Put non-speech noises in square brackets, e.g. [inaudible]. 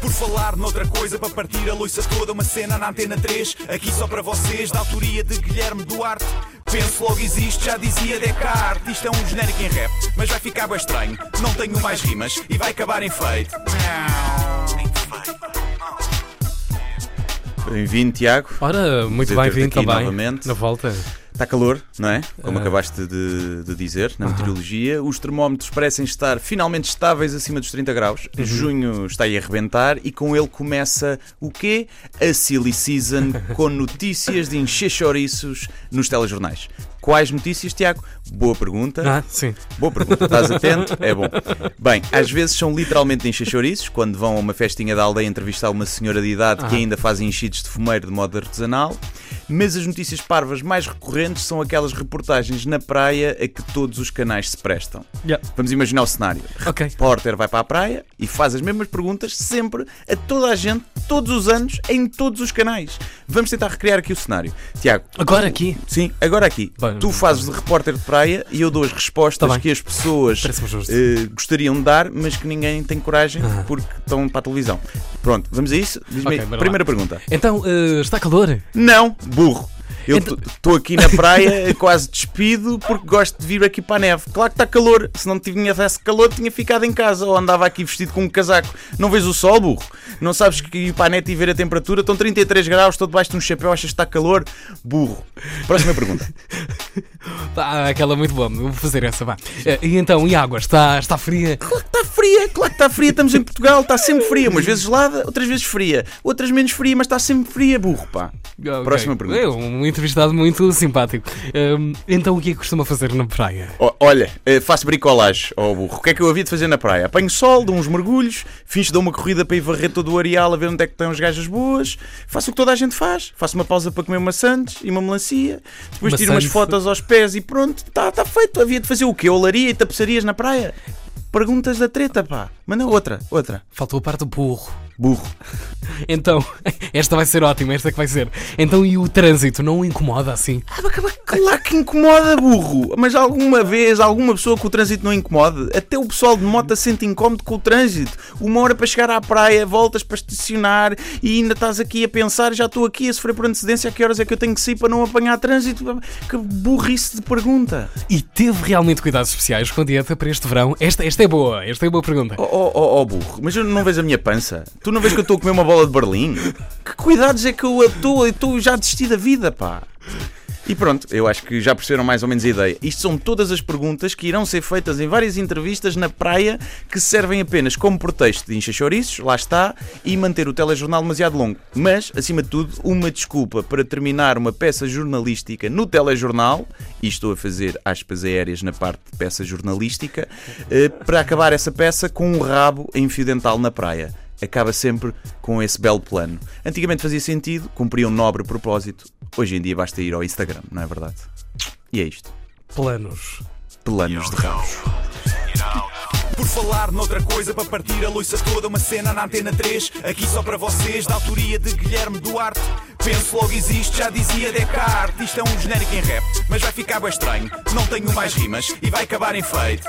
Por falar noutra coisa, para partir a loiça toda, uma cena na antena 3, aqui só para vocês, da autoria de Guilherme Duarte. Penso logo existe, já dizia Descartes. Isto é um genérico em rap, mas vai ficar bem estranho. Não tenho mais rimas e vai acabar em feito. Bem-vindo, Tiago. Ora, muito bem-vindo aqui também. novamente. Na volta. Está calor, não é? Como Ah. acabaste de, de dizer na meteorologia. Os termómetros parecem estar finalmente estáveis acima dos 30 graus. Uhum. Junho está aí a arrebentar e com ele começa o quê? A Silly Season com notícias de encher chouriços nos telejornais. Quais notícias, Tiago? Boa pergunta. Ah, sim. Boa pergunta, estás atento? É bom. Bem, às vezes são literalmente encher chouriços, quando vão a uma festinha da aldeia entrevistar uma senhora de idade que Ah. ainda faz enchidos de fumeiro de modo artesanal. Mas as notícias parvas mais recorrentes são aquelas reportagens na praia a que todos os canais se prestam. Yeah. Vamos imaginar o cenário. Ok. repórter vai para a praia e faz as mesmas perguntas sempre a toda a gente, todos os anos, em todos os canais. Vamos tentar recriar aqui o cenário. Tiago. Agora aqui. Sim, agora aqui. Bem, tu fazes de repórter de praia e eu dou as respostas Tá que as pessoas eh, gostariam de dar, mas que ninguém tem coragem Ah. porque estão para a televisão. Pronto, vamos a isso? Diz-me Ok, aí. bora Primeira pergunta. Então, eh, está calor? Não, burro. Eu Então- estou aqui na praia [laughs] quase despido porque gosto de vir aqui para a neve. Claro que está calor. Se não tivesse calor, tinha ficado em casa ou andava aqui vestido com um casaco. Não vês o sol, burro? Não sabes que ir para a net e ver a temperatura? Estão 33 graus, estou debaixo de um chapéu, achas que está calor? Burro. Próxima pergunta. [laughs] Ah, aquela muito boa. Vou fazer essa, vá. Eh, e então, e a água? Está, está fria? Claro que está fria, claro que está fria. Estamos em Portugal, está sempre fria. Umas vezes gelada, outras vezes fria. Outras menos fria, mas está sempre fria, burro, pá. Ok. Próxima pergunta. É um entrevistado muito simpático. Ehm, então, o que é que costuma fazer na praia? Olha, eh, faço bricolagem, ó burro. O que é que eu havia de fazer na praia? Apanho sol, dou uns mergulhos, finge dar uma corrida para ir varrer todo o areal a ver onde é que estão as gajas boas. Faço o que toda a gente faz. Faço uma pausa para comer maçãs e uma melancia. Depois tiro umas fotos aos pés e pronto, está tá feito. Havia de fazer o quê? Olaria e tapeçarias na praia? Perguntas da treta, pá. Manda outra, outra. Faltou a parte do burro. Burro. [laughs] Então, [laughs] esta vai ser ótima, esta que vai ser. Então, e o trânsito não o incomoda assim? Ah, Claro que incomoda, burro. Mas alguma vez, alguma pessoa que o trânsito não incomode? Até o pessoal de moto se sente incómodo com o trânsito. Uma hora para chegar à praia, voltas para estacionar e ainda estás aqui a pensar, já estou aqui a sofrer por antecedência, a que horas é que eu tenho que sair para não apanhar trânsito? Que burrice de pergunta. E teve realmente cuidados especiais com a dieta para este verão? Esta, esta é boa, esta é boa pergunta. Oh, oh, oh, oh, burro, mas eu não vês a minha pança? Tu não vês que eu estou a comer uma bola de Berlim? Que cuidados é que eu estou? Eu estou já a desistir da vida, pá. E pronto, eu acho que já perceberam mais ou menos a ideia. Isto são todas as perguntas que irão ser feitas em várias entrevistas na praia que servem apenas como pretexto de encher lá está, e manter o telejornal demasiado longo. Mas, acima de tudo, uma desculpa para terminar uma peça jornalística no telejornal, e estou a fazer aspas aéreas na parte de peça jornalística, eh, para acabar essa peça com um rabo em fio dental na praia acaba sempre com esse belo plano. Antigamente fazia sentido, cumpria um nobre propósito. Hoje em dia basta ir ao Instagram, não é verdade? E é isto. Planos. Planos de rabos. Por falar noutra coisa, para partir a loiça toda, uma cena na antena 3, aqui só para vocês, da autoria de Guilherme Duarte. Penso logo existe, já dizia Descartes. Isto é um genérico em rap, mas vai ficar bem estranho. Não tenho mais rimas e vai acabar em feito.